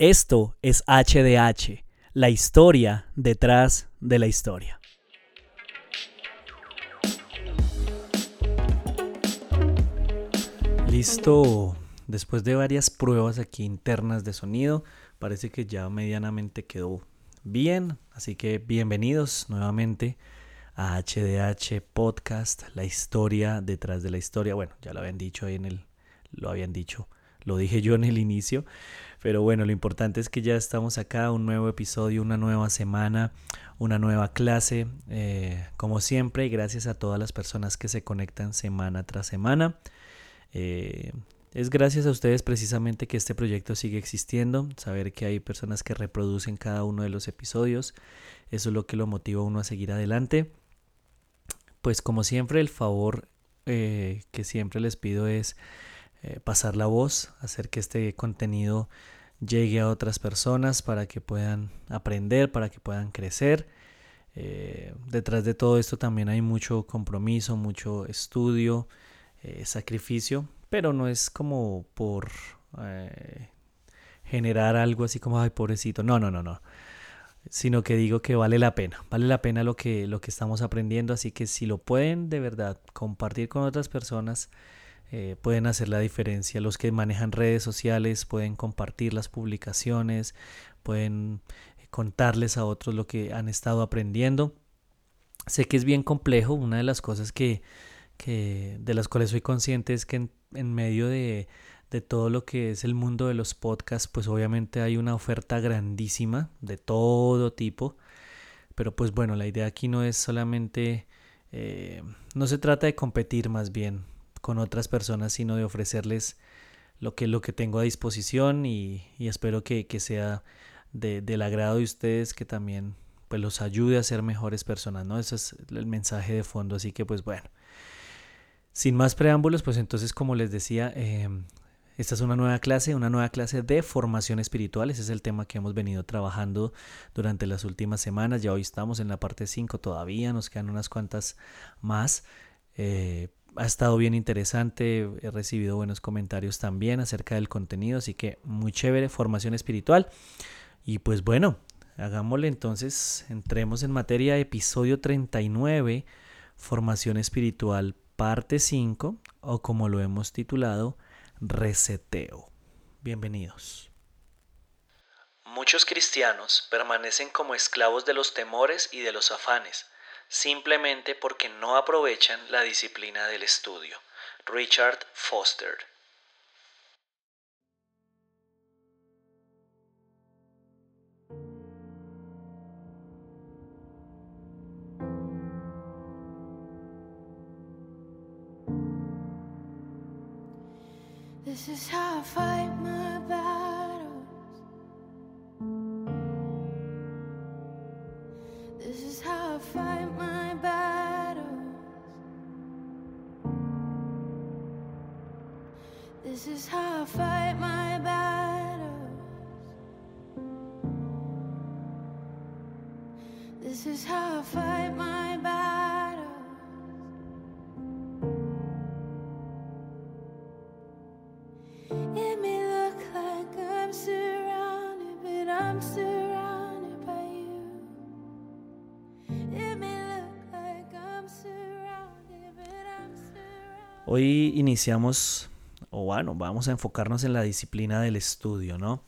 Esto es HDH, la historia detrás de la historia. Listo, después de varias pruebas aquí internas de sonido, parece que ya medianamente quedó bien, así que bienvenidos nuevamente a HDH Podcast, la historia detrás de la historia. Bueno, ya lo habían dicho ahí en el, lo habían dicho, lo dije yo en el inicio, pero bueno, lo importante es que ya estamos acá, un nuevo episodio, una nueva semana, una nueva clase, eh, como siempre, y gracias a todas las personas que se conectan semana tras semana. Eh, es gracias a ustedes precisamente que este proyecto sigue existiendo, saber que hay personas que reproducen cada uno de los episodios, eso es lo que lo motiva a uno a seguir adelante. Pues como siempre el favor eh, que siempre les pido es pasar la voz, hacer que este contenido llegue a otras personas para que puedan aprender, para que puedan crecer. Eh, detrás de todo esto también hay mucho compromiso, mucho estudio, eh, sacrificio, pero no es como por generar algo así como, ay, pobrecito. No, no, no, no. Sino que digo que vale la pena, vale la pena lo que, lo que estamos aprendiendo, así que si lo pueden de verdad compartir con otras personas, eh, pueden hacer la diferencia. Los que manejan redes sociales pueden compartir las publicaciones, pueden eh, contarles a otros lo que han estado aprendiendo. Sé que es bien complejo, una de las cosas que, de las cuales soy consciente es que en, medio de, de, todo lo que es el mundo de los podcasts, pues obviamente hay una oferta grandísima de todo tipo. Pero pues bueno, la idea aquí no es solamente, eh, no se trata de competir más bien, con otras personas, sino de ofrecerles lo que, lo que tengo a disposición y, espero que, sea del agrado de ustedes, que también pues los ayude a ser mejores personas, ¿no? Ese es el mensaje de fondo, así que pues bueno. Sin más preámbulos, pues entonces como les decía, em, esta es una nueva clase, una nueva clase de formación espiritual. Ese es el tema que hemos venido trabajando durante las últimas semanas. Ya hoy estamos en la parte 5 todavía, nos quedan unas cuantas más. Eh, ha estado bien interesante, he recibido buenos comentarios también acerca del contenido, así que muy chévere, formación espiritual. Y pues bueno, hagámosle entonces, entremos en materia, episodio 39, formación espiritual, parte 5, o como lo hemos titulado, reseteo. Bienvenidos. Muchos cristianos permanecen como esclavos de los temores y de los afanes simplemente porque no aprovechan la disciplina del estudio. Richard Foster This is how I This is how I fight my battles. This is how I fight my battles. It may look like I'm surrounded, but I'm surrounded by you. It may look like I'm surrounded, but I'm surrounded. Hoy iniciamos bueno, vamos a enfocarnos en la disciplina del estudio, ¿no?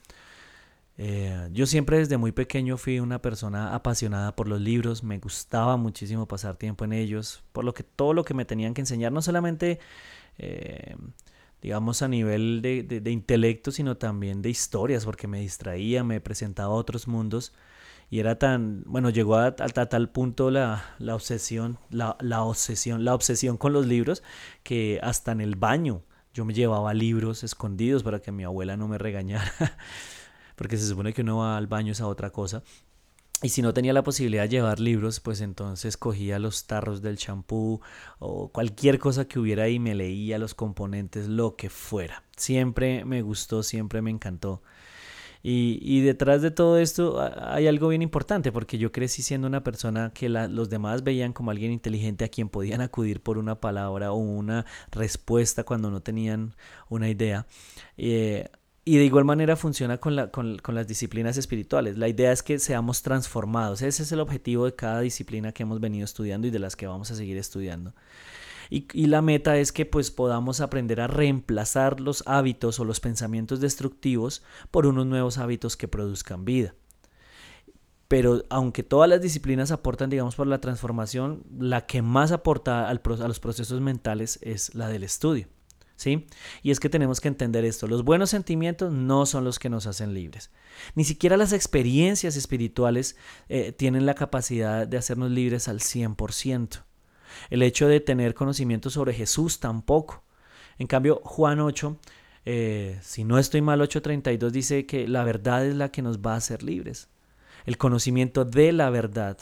Eh, yo siempre desde muy pequeño fui una persona apasionada por los libros, me gustaba muchísimo pasar tiempo en ellos, por lo que todo lo que me tenían que enseñar, no solamente, eh, digamos, a nivel de, intelecto, sino también de historias, porque me distraía, me presentaba otros mundos y era tan, bueno, llegó a, tal punto la, obsesión, la, obsesión, la obsesión con los libros que hasta en el baño yo me llevaba libros escondidos para que mi abuela no me regañara, porque se supone que uno va al baño esa otra cosa. Y si no tenía la posibilidad de llevar libros, pues entonces cogía los tarros del champú o cualquier cosa que hubiera y me leía los componentes, lo que fuera. Siempre me gustó, siempre me encantó. Y, detrás de todo esto hay algo bien importante, porque yo crecí siendo una persona que los demás veían como alguien inteligente a quien podían acudir por una palabra o una respuesta cuando no tenían una idea. Eh, Y de igual manera funciona con, la, con, con, las disciplinas espirituales. La idea es que seamos transformados. Ese es el objetivo de cada disciplina que hemos venido estudiando y de las que vamos a seguir estudiando. Y, la meta es que pues podamos aprender a reemplazar los hábitos o los pensamientos destructivos por unos nuevos hábitos que produzcan vida. Pero aunque todas las disciplinas aportan, digamos, por la transformación, la que más aporta al, a los procesos mentales es la del estudio. ¿sí? Y es que tenemos que entender esto, los buenos sentimientos no son los que nos hacen libres. Ni siquiera las experiencias espirituales eh, tienen la capacidad de hacernos libres al 100%. El hecho de tener conocimiento sobre Jesús tampoco. En cambio, Juan 8, eh, si no estoy mal, 8.32 dice que la verdad es la que nos va a hacer libres. El conocimiento de la verdad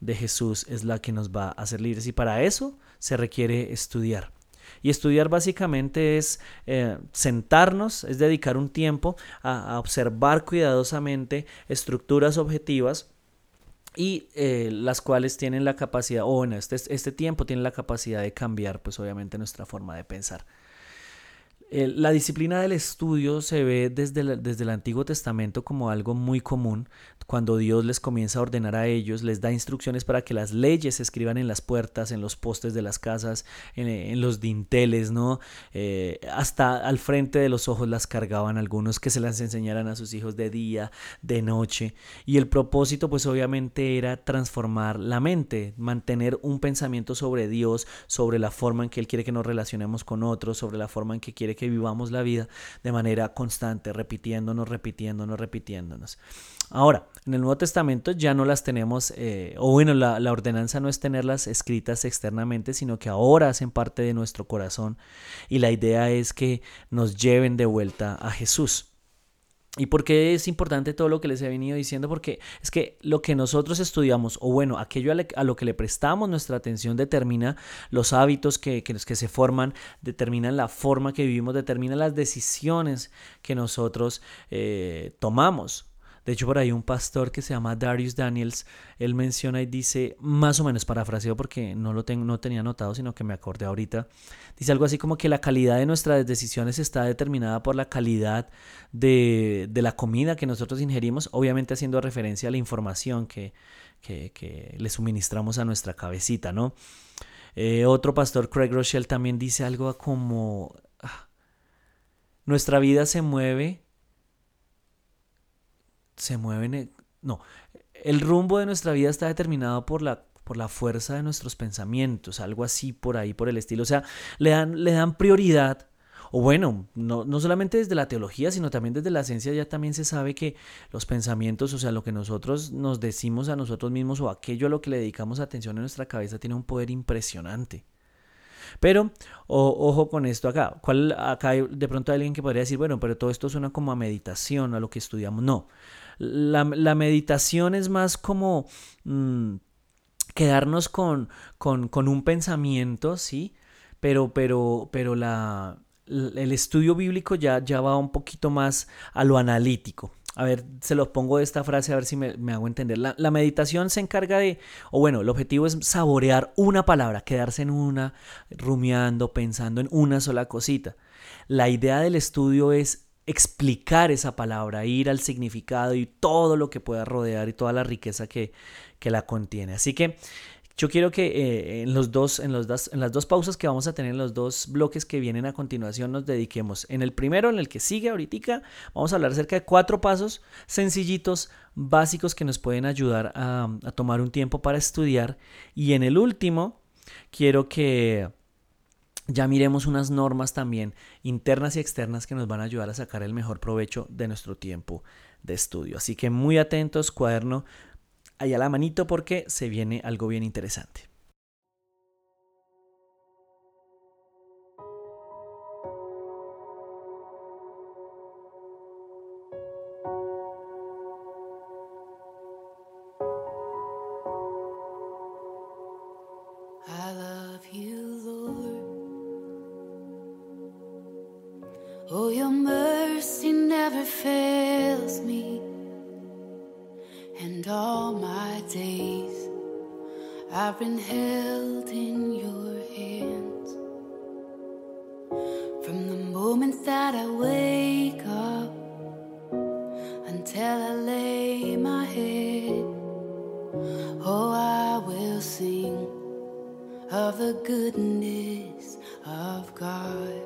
de Jesús es la que nos va a hacer libres y para eso se requiere estudiar. Y estudiar básicamente es eh, sentarnos, es dedicar un tiempo a, observar cuidadosamente estructuras objetivas y eh, las cuales tienen la capacidad, o bueno, este, este tiempo tiene la capacidad de cambiar pues obviamente nuestra forma de pensar. La disciplina del estudio se ve desde, desde el Antiguo Testamento como algo muy común, cuando Dios les comienza a ordenar a ellos, les da instrucciones para que las leyes se escriban en las puertas, en los postes de las casas, en, los dinteles, ¿no? Eh, hasta al frente de los ojos las cargaban algunos que se las enseñaran a sus hijos de día, de noche. Y el propósito, pues obviamente era transformar la mente, mantener un pensamiento sobre Dios, sobre la forma en que Él quiere que nos relacionemos con otros, sobre la forma en que quiere que vivamos la vida de manera constante, repitiéndonos, repitiéndonos, repitiéndonos. Ahora, en el Nuevo Testamento ya no las tenemos, eh, o bueno, la, ordenanza no es tenerlas escritas externamente, sino que ahora hacen parte de nuestro corazón y la idea es que nos lleven de vuelta a Jesús. ¿Y por qué es importante todo lo que les he venido diciendo? Porque es que lo que nosotros estudiamos, o bueno, aquello a lo que le prestamos nuestra atención determina los hábitos que, que, que se forman, determinan la forma que vivimos, determina las decisiones que nosotros eh, tomamos. De hecho, por ahí un pastor que se llama Darius Daniels, él menciona y dice, más o menos parafraseo porque no lo tengo, no tenía anotado, sino que me acordé ahorita. Dice algo así como que la calidad de nuestras decisiones está determinada por la calidad de, la comida que nosotros ingerimos, obviamente haciendo referencia a la información que, que, le suministramos a nuestra cabecita, ¿no? Eh, otro pastor, Craig Rochelle, también dice algo como, ah, nuestra vida se mueve se mueven, no, el rumbo de nuestra vida está determinado por la, por la fuerza de nuestros pensamientos, algo así por ahí, por el estilo. O sea, le dan, le dan prioridad. O bueno, no, no solamente desde la teología, sino también desde la ciencia ya también se sabe que los pensamientos, o sea, lo que nosotros nos decimos a nosotros mismos o aquello a lo que le dedicamos atención en nuestra cabeza tiene un poder impresionante. Pero ojo con esto acá. ¿Cuál, acá de pronto alguien que podría decir, bueno, pero todo esto suena como a meditación, a lo que estudiamos. No. La, meditación es más como mm, quedarnos con, con, un pensamiento, ¿sí? Pero, pero, pero la, el estudio bíblico ya, ya va un poquito más a lo analítico. A ver, se los pongo de esta frase a ver si me, me hago entender. La, la, meditación se encarga de, o bueno, el objetivo es saborear una palabra, quedarse en una, rumiando, pensando en una sola cosita. La idea del estudio es explicar esa palabra, ir al significado y todo lo que pueda rodear y toda la riqueza que, que la contiene. Así que yo quiero que eh, en, los dos, en, los en las dos pausas que vamos a tener, en los dos bloques que vienen a continuación, nos dediquemos. En el primero, en el que sigue ahorita, vamos a hablar acerca de cuatro pasos sencillitos, básicos que nos pueden ayudar a tomar un tiempo para estudiar. Y en el último, quiero que ya miremos unas normas también internas y externas que nos van a ayudar a sacar el mejor provecho de nuestro tiempo de estudio. Así que muy atentos, cuaderno allá la manito porque se viene algo bien interesante. mercy never fails me, and all my days I've been held in your hands. From the moment that I wake up until I lay my head, oh, I will sing of the goodness of God.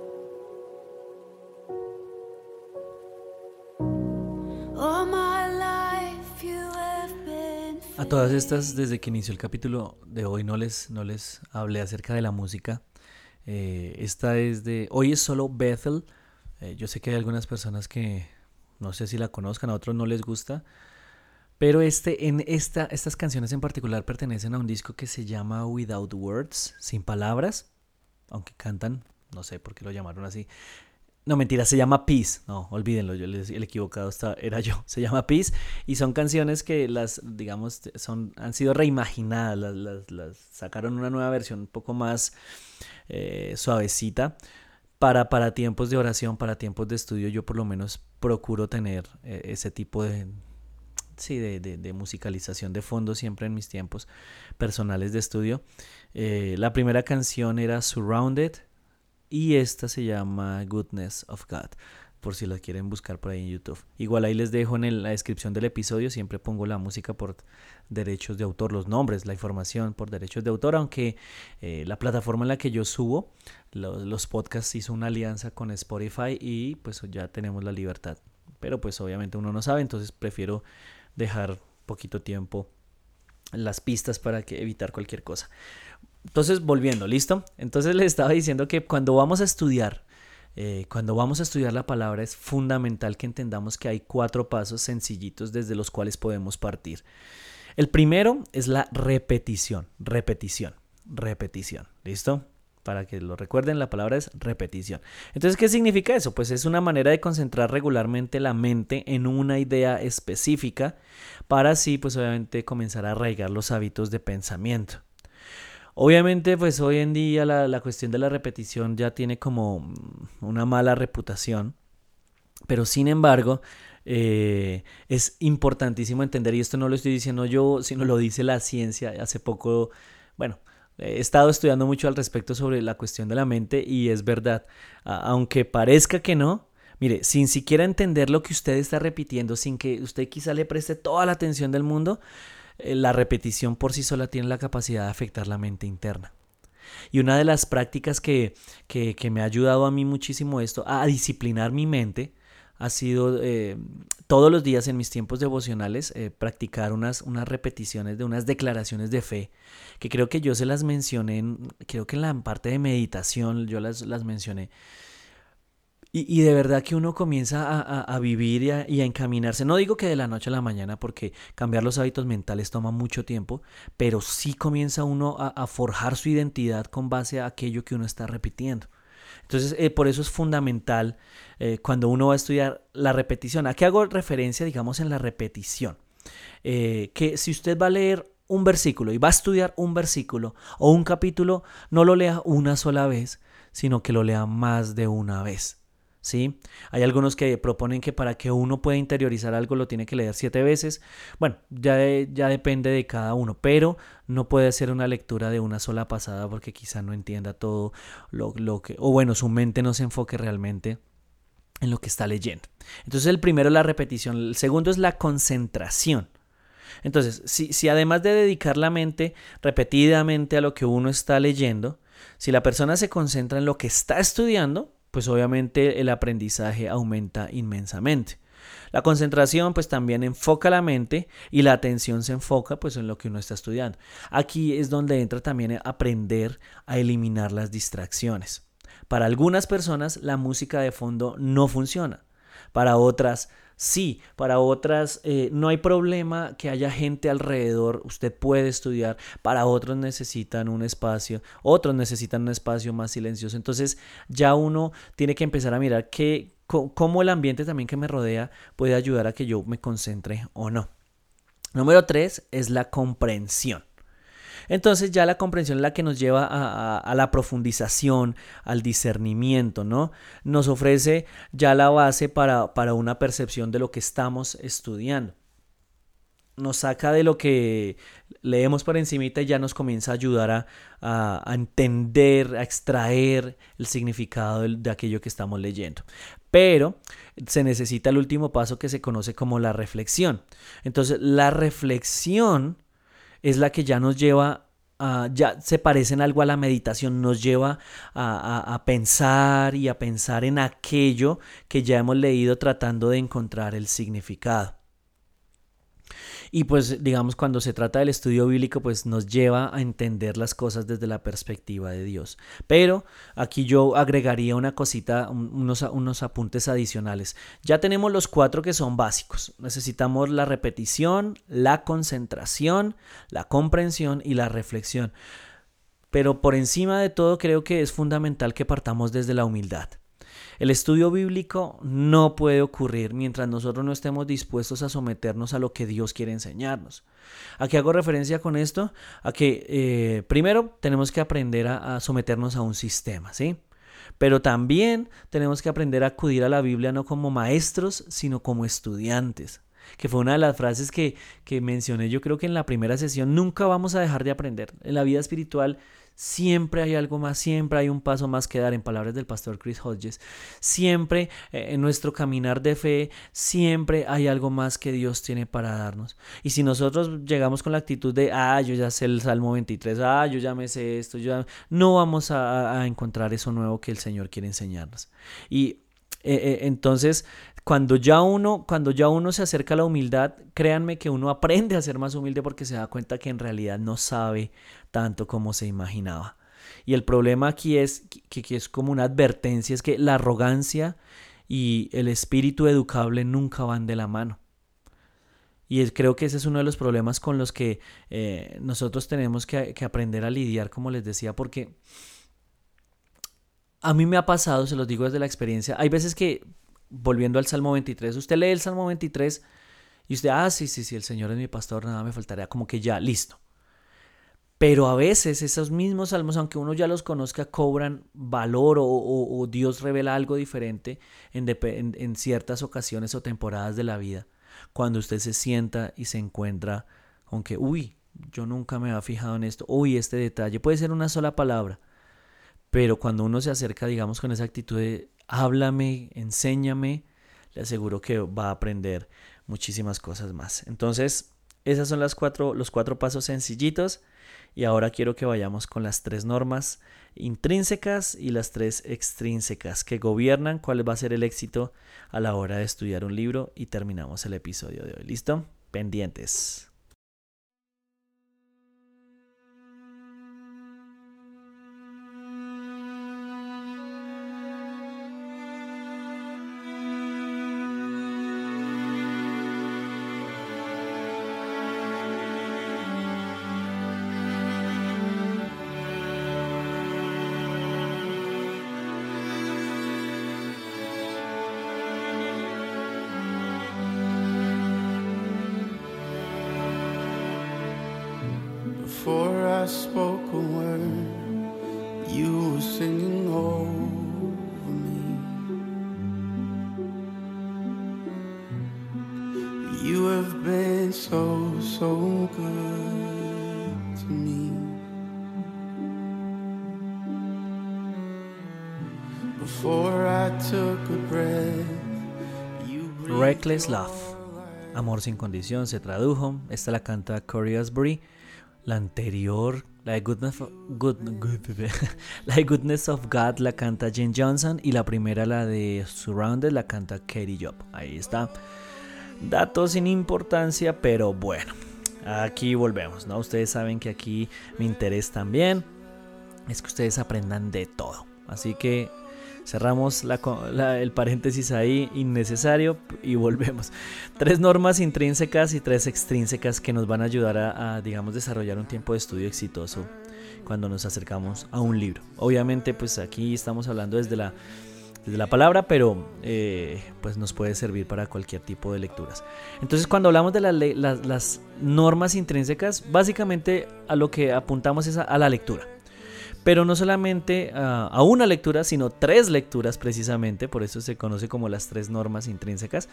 A todas estas, desde que inició el capítulo de hoy, no les, no les hablé acerca de la música. Eh, esta es de. Hoy es solo Bethel. Eh, yo sé que hay algunas personas que no sé si la conozcan, a otros no les gusta. Pero este, en esta, estas canciones en particular pertenecen a un disco que se llama Without Words, sin palabras, aunque cantan, no sé por qué lo llamaron así. No, mentira, se llama Peace. No, olvídenlo, yo el equivocado era yo. Se llama Peace y son canciones que las, digamos, son, han sido reimaginadas, las, las, sacaron una nueva versión un poco más eh, suavecita para, para tiempos de oración, para tiempos de estudio. Yo por lo menos procuro tener eh, ese tipo de, sí, de, de, musicalización de fondo siempre en mis tiempos personales de estudio. Eh, la primera canción era Surrounded y esta se llama Goodness of God por si la quieren buscar por ahí en YouTube. Igual ahí les dejo en la descripción del episodio, siempre pongo la música por derechos de autor, los nombres, la información por derechos de autor, aunque eh, la plataforma en la que yo subo los, los podcasts hizo una alianza con Spotify y pues ya tenemos la libertad. Pero pues obviamente uno no sabe, entonces prefiero dejar poquito tiempo las pistas para que evitar cualquier cosa. Entonces, volviendo, ¿listo? Entonces les estaba diciendo que cuando vamos a estudiar, eh, cuando vamos a estudiar la palabra es fundamental que entendamos que hay cuatro pasos sencillitos desde los cuales podemos partir. El primero es la repetición, repetición, repetición, ¿listo? Para que lo recuerden, la palabra es repetición. Entonces, ¿qué significa eso? Pues es una manera de concentrar regularmente la mente en una idea específica para así, pues obviamente, comenzar a arraigar los hábitos de pensamiento. Obviamente, pues hoy en día la, cuestión de la repetición ya tiene como una mala reputación, pero sin embargo, eh, es importantísimo entender, y esto no lo estoy diciendo yo, sino lo dice la ciencia. Hace poco, bueno, He estado estudiando mucho al respecto sobre la cuestión de la mente y es verdad, aunque parezca que no, mire, sin siquiera entender lo que usted está repitiendo, sin que usted quizá le preste toda la atención del mundo, la repetición por sí sola tiene la capacidad de afectar la mente interna. Y una de las prácticas que, que, que me ha ayudado a mí muchísimo esto, a disciplinar mi mente, ha sido eh, todos los días en mis tiempos devocionales eh, practicar unas, unas repeticiones de unas declaraciones de fe, que creo que yo se las mencioné, en, creo que en la parte de meditación yo las, las mencioné. Y, de verdad que uno comienza a, a, vivir y a, y a, encaminarse. No digo que de la noche a la mañana, porque cambiar los hábitos mentales toma mucho tiempo, pero sí comienza uno a, forjar su identidad con base a aquello que uno está repitiendo. Entonces, eh, por eso es fundamental eh, cuando uno va a estudiar la repetición. ¿A qué hago referencia, digamos, en la repetición? Eh, que si usted va a leer un versículo y va a estudiar un versículo o un capítulo, no lo lea una sola vez, sino que lo lea más de una vez. ¿Sí? Hay algunos que proponen que para que uno pueda interiorizar algo lo tiene que leer siete veces. Bueno, ya, ya depende de cada uno, pero no puede ser una lectura de una sola pasada porque quizá no entienda todo lo, lo que, o bueno, su mente no se enfoque realmente en lo que está leyendo. Entonces el primero es la repetición, el segundo es la concentración. Entonces, si, si además de dedicar la mente repetidamente a lo que uno está leyendo, si la persona se concentra en lo que está estudiando, pues obviamente el aprendizaje aumenta inmensamente. La concentración pues también enfoca la mente y la atención se enfoca pues en lo que uno está estudiando. Aquí es donde entra también aprender a eliminar las distracciones. Para algunas personas la música de fondo no funciona. Para otras Sí, para otras eh, no hay problema que haya gente alrededor, usted puede estudiar, para otros necesitan un espacio, otros necesitan un espacio más silencioso. Entonces ya uno tiene que empezar a mirar cómo el ambiente también que me rodea puede ayudar a que yo me concentre o no. Número tres es la comprensión. Entonces ya la comprensión es la que nos lleva a, la profundización, al discernimiento, ¿no? Nos ofrece ya la base para, para una percepción de lo que estamos estudiando nos saca de lo que leemos por encimita y ya nos comienza a ayudar a, a, entender, a extraer el significado de, de, aquello que estamos leyendo. Pero se necesita el último paso que se conoce como la reflexión. Entonces, la reflexión es la que ya nos lleva ya se parecen algo a la meditación, nos lleva a, pensar y a pensar en aquello que ya hemos leído tratando de encontrar el significado. Y pues digamos cuando se trata del estudio bíblico pues nos lleva a entender las cosas desde la perspectiva de Dios. Pero aquí yo agregaría una cosita, unos, unos apuntes adicionales. Ya tenemos los cuatro que son básicos. Necesitamos la repetición, la concentración, la comprensión y la reflexión. Pero por encima de todo creo que es fundamental que partamos desde la humildad. El estudio bíblico no puede ocurrir mientras nosotros no estemos dispuestos a someternos a lo que Dios quiere enseñarnos. ¿A qué hago referencia con esto? A que eh, primero tenemos que aprender a, someternos a un sistema, ¿sí? Pero también tenemos que aprender a acudir a la Biblia no como maestros, sino como estudiantes que fue una de las frases que, que, mencioné yo creo que en la primera sesión, nunca vamos a dejar de aprender. En la vida espiritual Siempre hay algo más, siempre hay un paso más que dar, en palabras del pastor Chris Hodges. Siempre eh, en nuestro caminar de fe, siempre hay algo más que Dios tiene para darnos. Y si nosotros llegamos con la actitud de, ah, yo ya sé el Salmo 23, ah, yo ya me sé esto, yo no vamos a, encontrar eso nuevo que el Señor quiere enseñarnos. Y eh, eh, entonces cuando ya uno, cuando ya uno se acerca a la humildad, créanme que uno aprende a ser más humilde porque se da cuenta que en realidad no sabe tanto como se imaginaba. Y el problema aquí es que, es como una advertencia, es que la arrogancia y el espíritu educable nunca van de la mano. Y creo que ese es uno de los problemas con los que eh, nosotros tenemos que, que, aprender a lidiar, como les decía, porque a mí me ha pasado, se los digo desde la experiencia, hay veces que volviendo al Salmo 23, usted lee el Salmo 23 y usted, ah, sí, sí, sí, el Señor es mi pastor, nada me faltaría, como que ya, listo. Pero a veces esos mismos salmos, aunque uno ya los conozca, cobran valor o, Dios revela algo diferente en, en, ciertas ocasiones o temporadas de la vida. Cuando usted se sienta y se encuentra con que, uy, yo nunca me había fijado en esto, uy, este detalle, puede ser una sola palabra. Pero cuando uno se acerca, digamos, con esa actitud de háblame, enséñame, le aseguro que va a aprender muchísimas cosas más. Entonces, esas son las cuatro, los cuatro pasos sencillitos. Y ahora quiero que vayamos con las tres normas intrínsecas y las tres extrínsecas que gobiernan cuál va a ser el éxito a la hora de estudiar un libro y terminamos el episodio de hoy. ¿Listo? Pendientes. Reckless Love. Amor sin condición se tradujo. Esta la canta Corey Asbury. La anterior, la de Goodness of, la Goodness of God la canta Jane Johnson y la primera, la de Surrounded, la canta Katie Job. Ahí está. Datos sin importancia, pero bueno, aquí volvemos, ¿no? Ustedes saben que aquí mi interés también es que ustedes aprendan de todo. Así que Cerramos el paréntesis ahí innecesario y volvemos. Tres normas intrínsecas y tres extrínsecas que nos van a ayudar a, digamos, desarrollar un tiempo de estudio exitoso cuando nos acercamos a un libro. Obviamente, pues aquí estamos hablando desde la, desde la palabra, pero eh, pues nos puede servir para cualquier tipo de lecturas. Entonces, cuando hablamos de las normas intrínsecas, básicamente a lo que apuntamos es a la lectura pero no solamente ah, a una lectura, sino tres lecturas precisamente, por eso se conoce como las tres normas intrínsecas.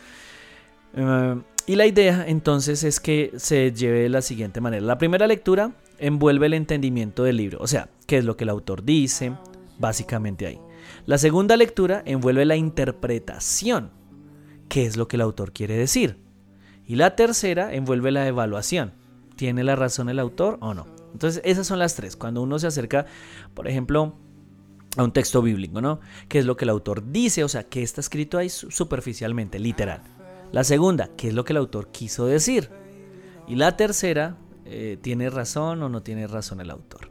Ah, y la idea entonces es que se lleve de la siguiente manera. La primera lectura envuelve el entendimiento del libro, o sea, qué es lo que el autor dice, básicamente ahí. La segunda lectura envuelve la interpretación, qué es lo que el autor quiere decir. Y la tercera envuelve la evaluación, ¿tiene la razón el autor o no? Entonces, esas son las tres. Cuando uno se acerca, por ejemplo, a un texto bíblico, ¿no? ¿Qué es lo que el autor dice? O sea, ¿qué está escrito ahí superficialmente, literal? La segunda, ¿qué es lo que el autor quiso decir? Y la tercera, eh, ¿tiene razón o no tiene razón el autor?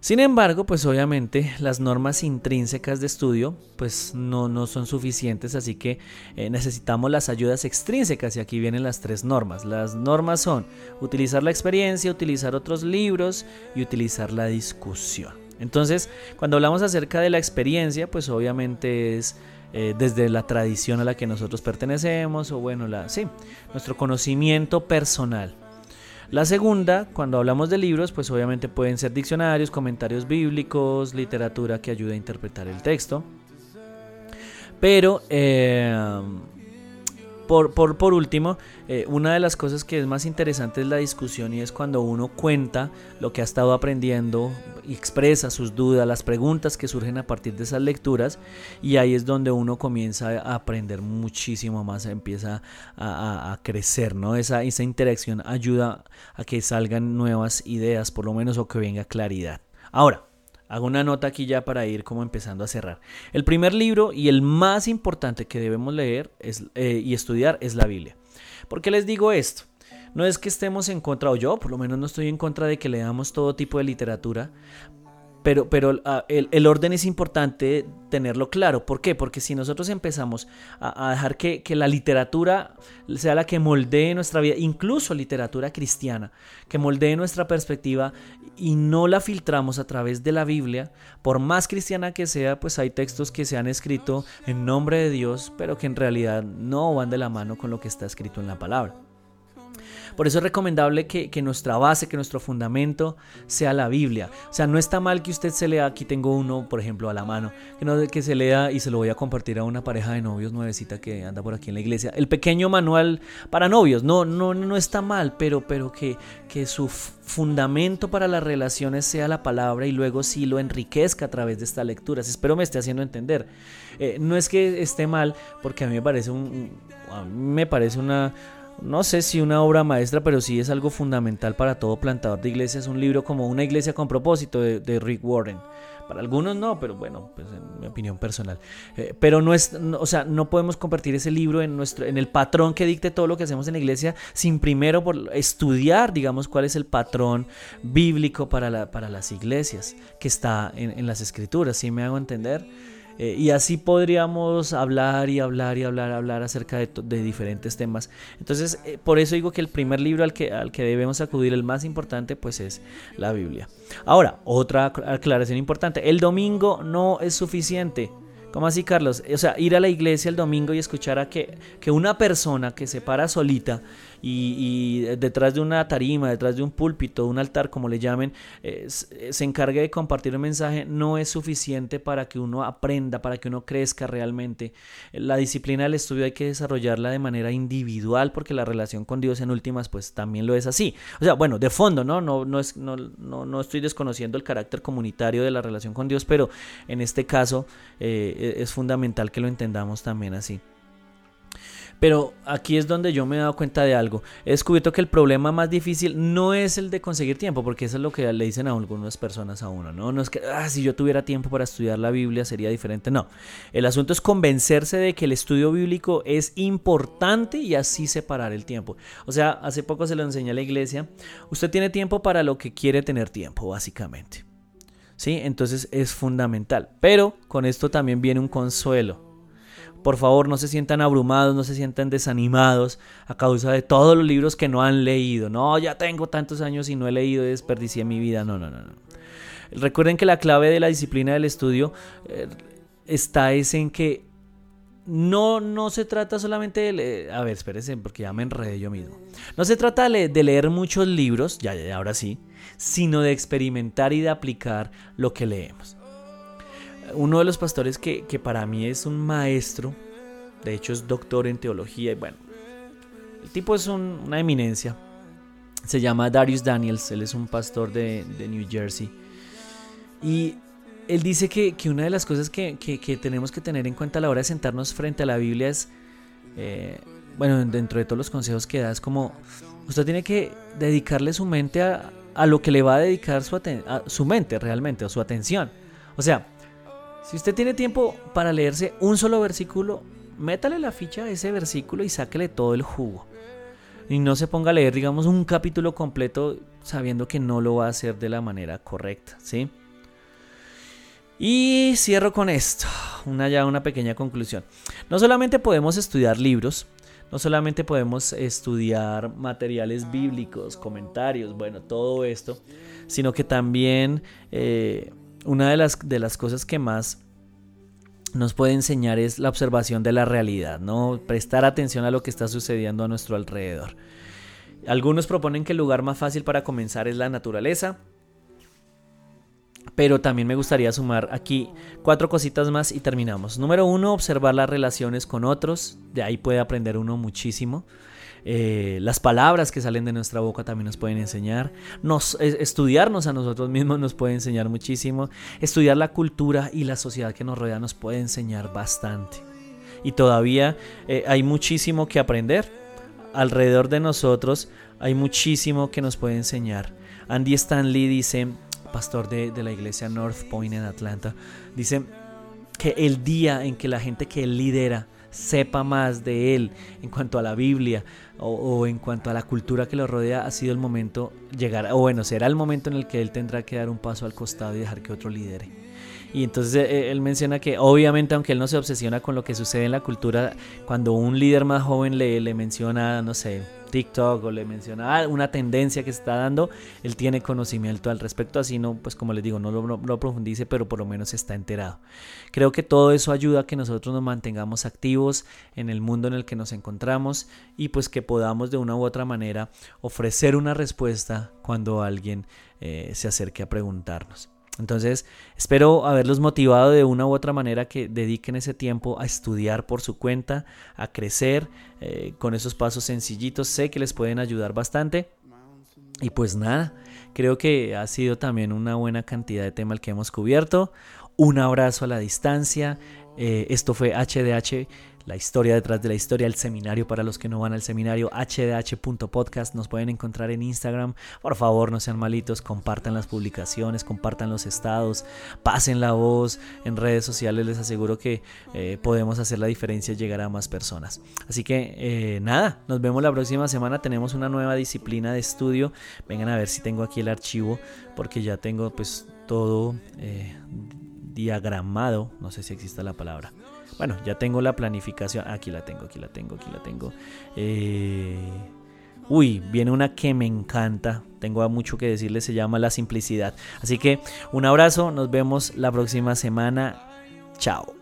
Sin embargo, pues obviamente las normas intrínsecas de estudio pues no, no son suficientes, así que eh, necesitamos las ayudas extrínsecas y aquí vienen las tres normas. Las normas son utilizar la experiencia, utilizar otros libros y utilizar la discusión. Entonces, cuando hablamos acerca de la experiencia, pues obviamente es eh, desde la tradición a la que nosotros pertenecemos o bueno, la, sí, nuestro conocimiento personal. La segunda, cuando hablamos de libros, pues obviamente pueden ser diccionarios, comentarios bíblicos, literatura que ayude a interpretar el texto. Pero eh, por, último, eh, una de las cosas que es más interesante es la discusión y es cuando uno cuenta lo que ha estado aprendiendo, expresa sus dudas, las preguntas que surgen a partir de esas lecturas y ahí es donde uno comienza a aprender muchísimo más, empieza a, crecer, ¿no? Esa, esa interacción ayuda a que salgan nuevas ideas, por lo menos, o que venga claridad. Ahora, Hago una nota aquí ya para ir como empezando a cerrar. El primer libro y el más importante que debemos leer eh, y estudiar es la Biblia. ¿Por qué les digo esto? No es que estemos en contra, o yo por lo menos no estoy en contra de que leamos todo tipo de literatura, pero, pero ah, el, orden es importante tenerlo claro. ¿Por qué? Porque si nosotros empezamos a, dejar que, la literatura sea la que moldee nuestra vida, incluso literatura cristiana, que moldee nuestra perspectiva y no la filtramos a través de la Biblia, por más cristiana que sea, pues hay textos que se han escrito en nombre de Dios, pero que en realidad no van de la mano con lo que está escrito en la palabra. Por eso es recomendable que, nuestra base, que nuestro fundamento sea la Biblia. O sea, no está mal que usted se lea, aquí tengo uno, por ejemplo, a la mano, que, no, que se lea y se lo voy a compartir a una pareja de novios nuevecita que anda por aquí en la iglesia. El pequeño manual para novios, no, no, no está mal, pero, pero que, que su fundamento para las relaciones sea la palabra y luego sí lo enriquezca a través de estas lecturas. Espero me esté haciendo entender. Eh, no es que esté mal, porque a mí me parece un, a mí me parece una no sé si una obra maestra, pero sí es algo fundamental para todo plantador de iglesia. Es un libro como Una iglesia con propósito de, Rick Warren. Para algunos no, pero bueno, pues en mi opinión personal. Eh, pero no es, o sea, no podemos convertir ese libro en nuestro, en el patrón que dicte todo lo que hacemos en la iglesia, sin primero por estudiar, digamos, cuál es el patrón bíblico para, la, para las iglesias que está en, en las escrituras. ¿Sí me hago entender? Eh, y así podríamos hablar y hablar y hablar, hablar acerca de, diferentes temas. Entonces, eh, por eso digo que el primer libro al que, al que debemos acudir, el más importante, pues es la Biblia. Ahora, otra aclaración importante, el domingo no es suficiente. ¿Cómo así, Carlos? O sea, ir a la iglesia el domingo y escuchar a que, que una persona que se para solita y, detrás de una tarima, detrás de un púlpito, un altar, como le llamen, eh, eh, se encargue de compartir un mensaje, no es suficiente para que uno aprenda, para que uno crezca realmente. La disciplina del estudio hay que desarrollarla de manera individual porque la relación con Dios en últimas pues también lo es así. O sea, bueno, de fondo, ¿no? No, no, no, no, no estoy desconociendo el carácter comunitario de la relación con Dios, pero en este caso eh, es fundamental que lo entendamos también así. Pero aquí es donde yo me he dado cuenta de algo. He descubierto que el problema más difícil no es el de conseguir tiempo, porque eso es lo que le dicen a algunas personas a uno, ¿no? No es que, ah, si yo tuviera tiempo para estudiar la Biblia sería diferente, no. El asunto es convencerse de que el estudio bíblico es importante y así separar el tiempo. O sea, hace poco se lo enseñé a la iglesia, usted tiene tiempo para lo que quiere tener tiempo, básicamente. ¿Sí? Entonces es fundamental. Pero con esto también viene un consuelo. Por favor, no se sientan abrumados, no se sientan desanimados a causa de todos los libros que no han leído. No, ya tengo tantos años y no he leído y desperdicié mi vida. No, no, no. no. Recuerden que la clave de la disciplina del estudio eh, está es en que no, no se trata solamente de leer, a ver, espérense, porque ya me enredé yo mismo. No se trata de leer muchos libros, ya, ya, ahora sí, sino de experimentar y de aplicar lo que leemos uno de los pastores que, para mí es un maestro, de hecho es doctor en teología y bueno, el tipo es una eminencia, se llama Darius Daniels, él es un pastor de, New Jersey y él dice que, una de las cosas que, tenemos que tener en cuenta a la hora de sentarnos frente a la Biblia es, eh, bueno, dentro de todos los consejos que da, es como usted tiene que dedicarle su mente a, a lo que le va a dedicar su, su mente realmente o su atención. O sea, si usted tiene tiempo para leerse un solo versículo, métale la ficha a ese versículo y sáquele todo el jugo. Y no se ponga a leer, digamos, un capítulo completo sabiendo que no lo va a hacer de la manera correcta, ¿sí? Y cierro con esto, una ya una pequeña conclusión. No solamente podemos estudiar libros, no solamente podemos estudiar materiales bíblicos, comentarios, bueno, todo esto, sino que también eh, una de las, de las cosas que más nos puede enseñar es la observación de la realidad, ¿no? Prestar atención a lo que está sucediendo a nuestro alrededor. Algunos proponen que el lugar más fácil para comenzar es la naturaleza, pero también me gustaría sumar aquí cuatro cositas más y terminamos. Número uno, observar las relaciones con otros, de ahí puede aprender uno muchísimo. Eh, las palabras que salen de nuestra boca también nos pueden enseñar. Nos, estudiarnos a nosotros mismos nos puede enseñar muchísimo. Estudiar la cultura y la sociedad que nos rodea nos puede enseñar bastante. Y todavía eh, hay muchísimo que aprender. Alrededor de nosotros hay muchísimo que nos puede enseñar. Andy Stanley dice, pastor de, de la iglesia North Point en Atlanta, dice que el día en que la gente que él lidera sepa más de él en cuanto a la Biblia o, en cuanto a la cultura que lo rodea, ha sido el momento llegar, o bueno, será el momento en el que él tendrá que dar un paso al costado y dejar que otro lidere. Y entonces eh, eh, él menciona que obviamente aunque él no se obsesiona con lo que sucede en la cultura, cuando un líder más joven le, le menciona, no sé, TikTok o le menciona una tendencia que se está dando, él tiene conocimiento al respecto, así no, pues como les digo, no lo, profundice, pero por lo menos está enterado. Creo que todo eso ayuda a que nosotros nos mantengamos activos en el mundo en el que nos encontramos y pues que podamos de una u otra manera ofrecer una respuesta cuando alguien eh, se acerque a preguntarnos. Entonces, espero haberlos motivado de una u otra manera que dediquen ese tiempo a estudiar por su cuenta, a crecer eh, con esos pasos sencillitos. Sé que les pueden ayudar bastante. Y pues nada, creo que ha sido también una buena cantidad de tema el que hemos cubierto. Un abrazo a la distancia. Eh, esto fue HDH la historia detrás de la historia, el seminario para los que no van al seminario, hdh.podcast, nos pueden encontrar en Instagram. Por favor, no sean malitos, compartan las publicaciones, compartan los estados, pasen la voz en redes sociales, les aseguro que eh, podemos hacer la diferencia y llegar a más personas. Así que eh, nada, nos vemos la próxima semana, tenemos una nueva disciplina de estudio, vengan a ver si tengo aquí el archivo, porque ya tengo pues todo diagramado, no sé si existe la palabra bueno, ya tengo la planificación. Aquí la tengo, aquí la tengo, aquí la tengo. Eh, uy, viene una que me encanta. Tengo mucho que decirles, se llama La Simplicidad. Así que un abrazo, nos vemos la próxima semana. Chao.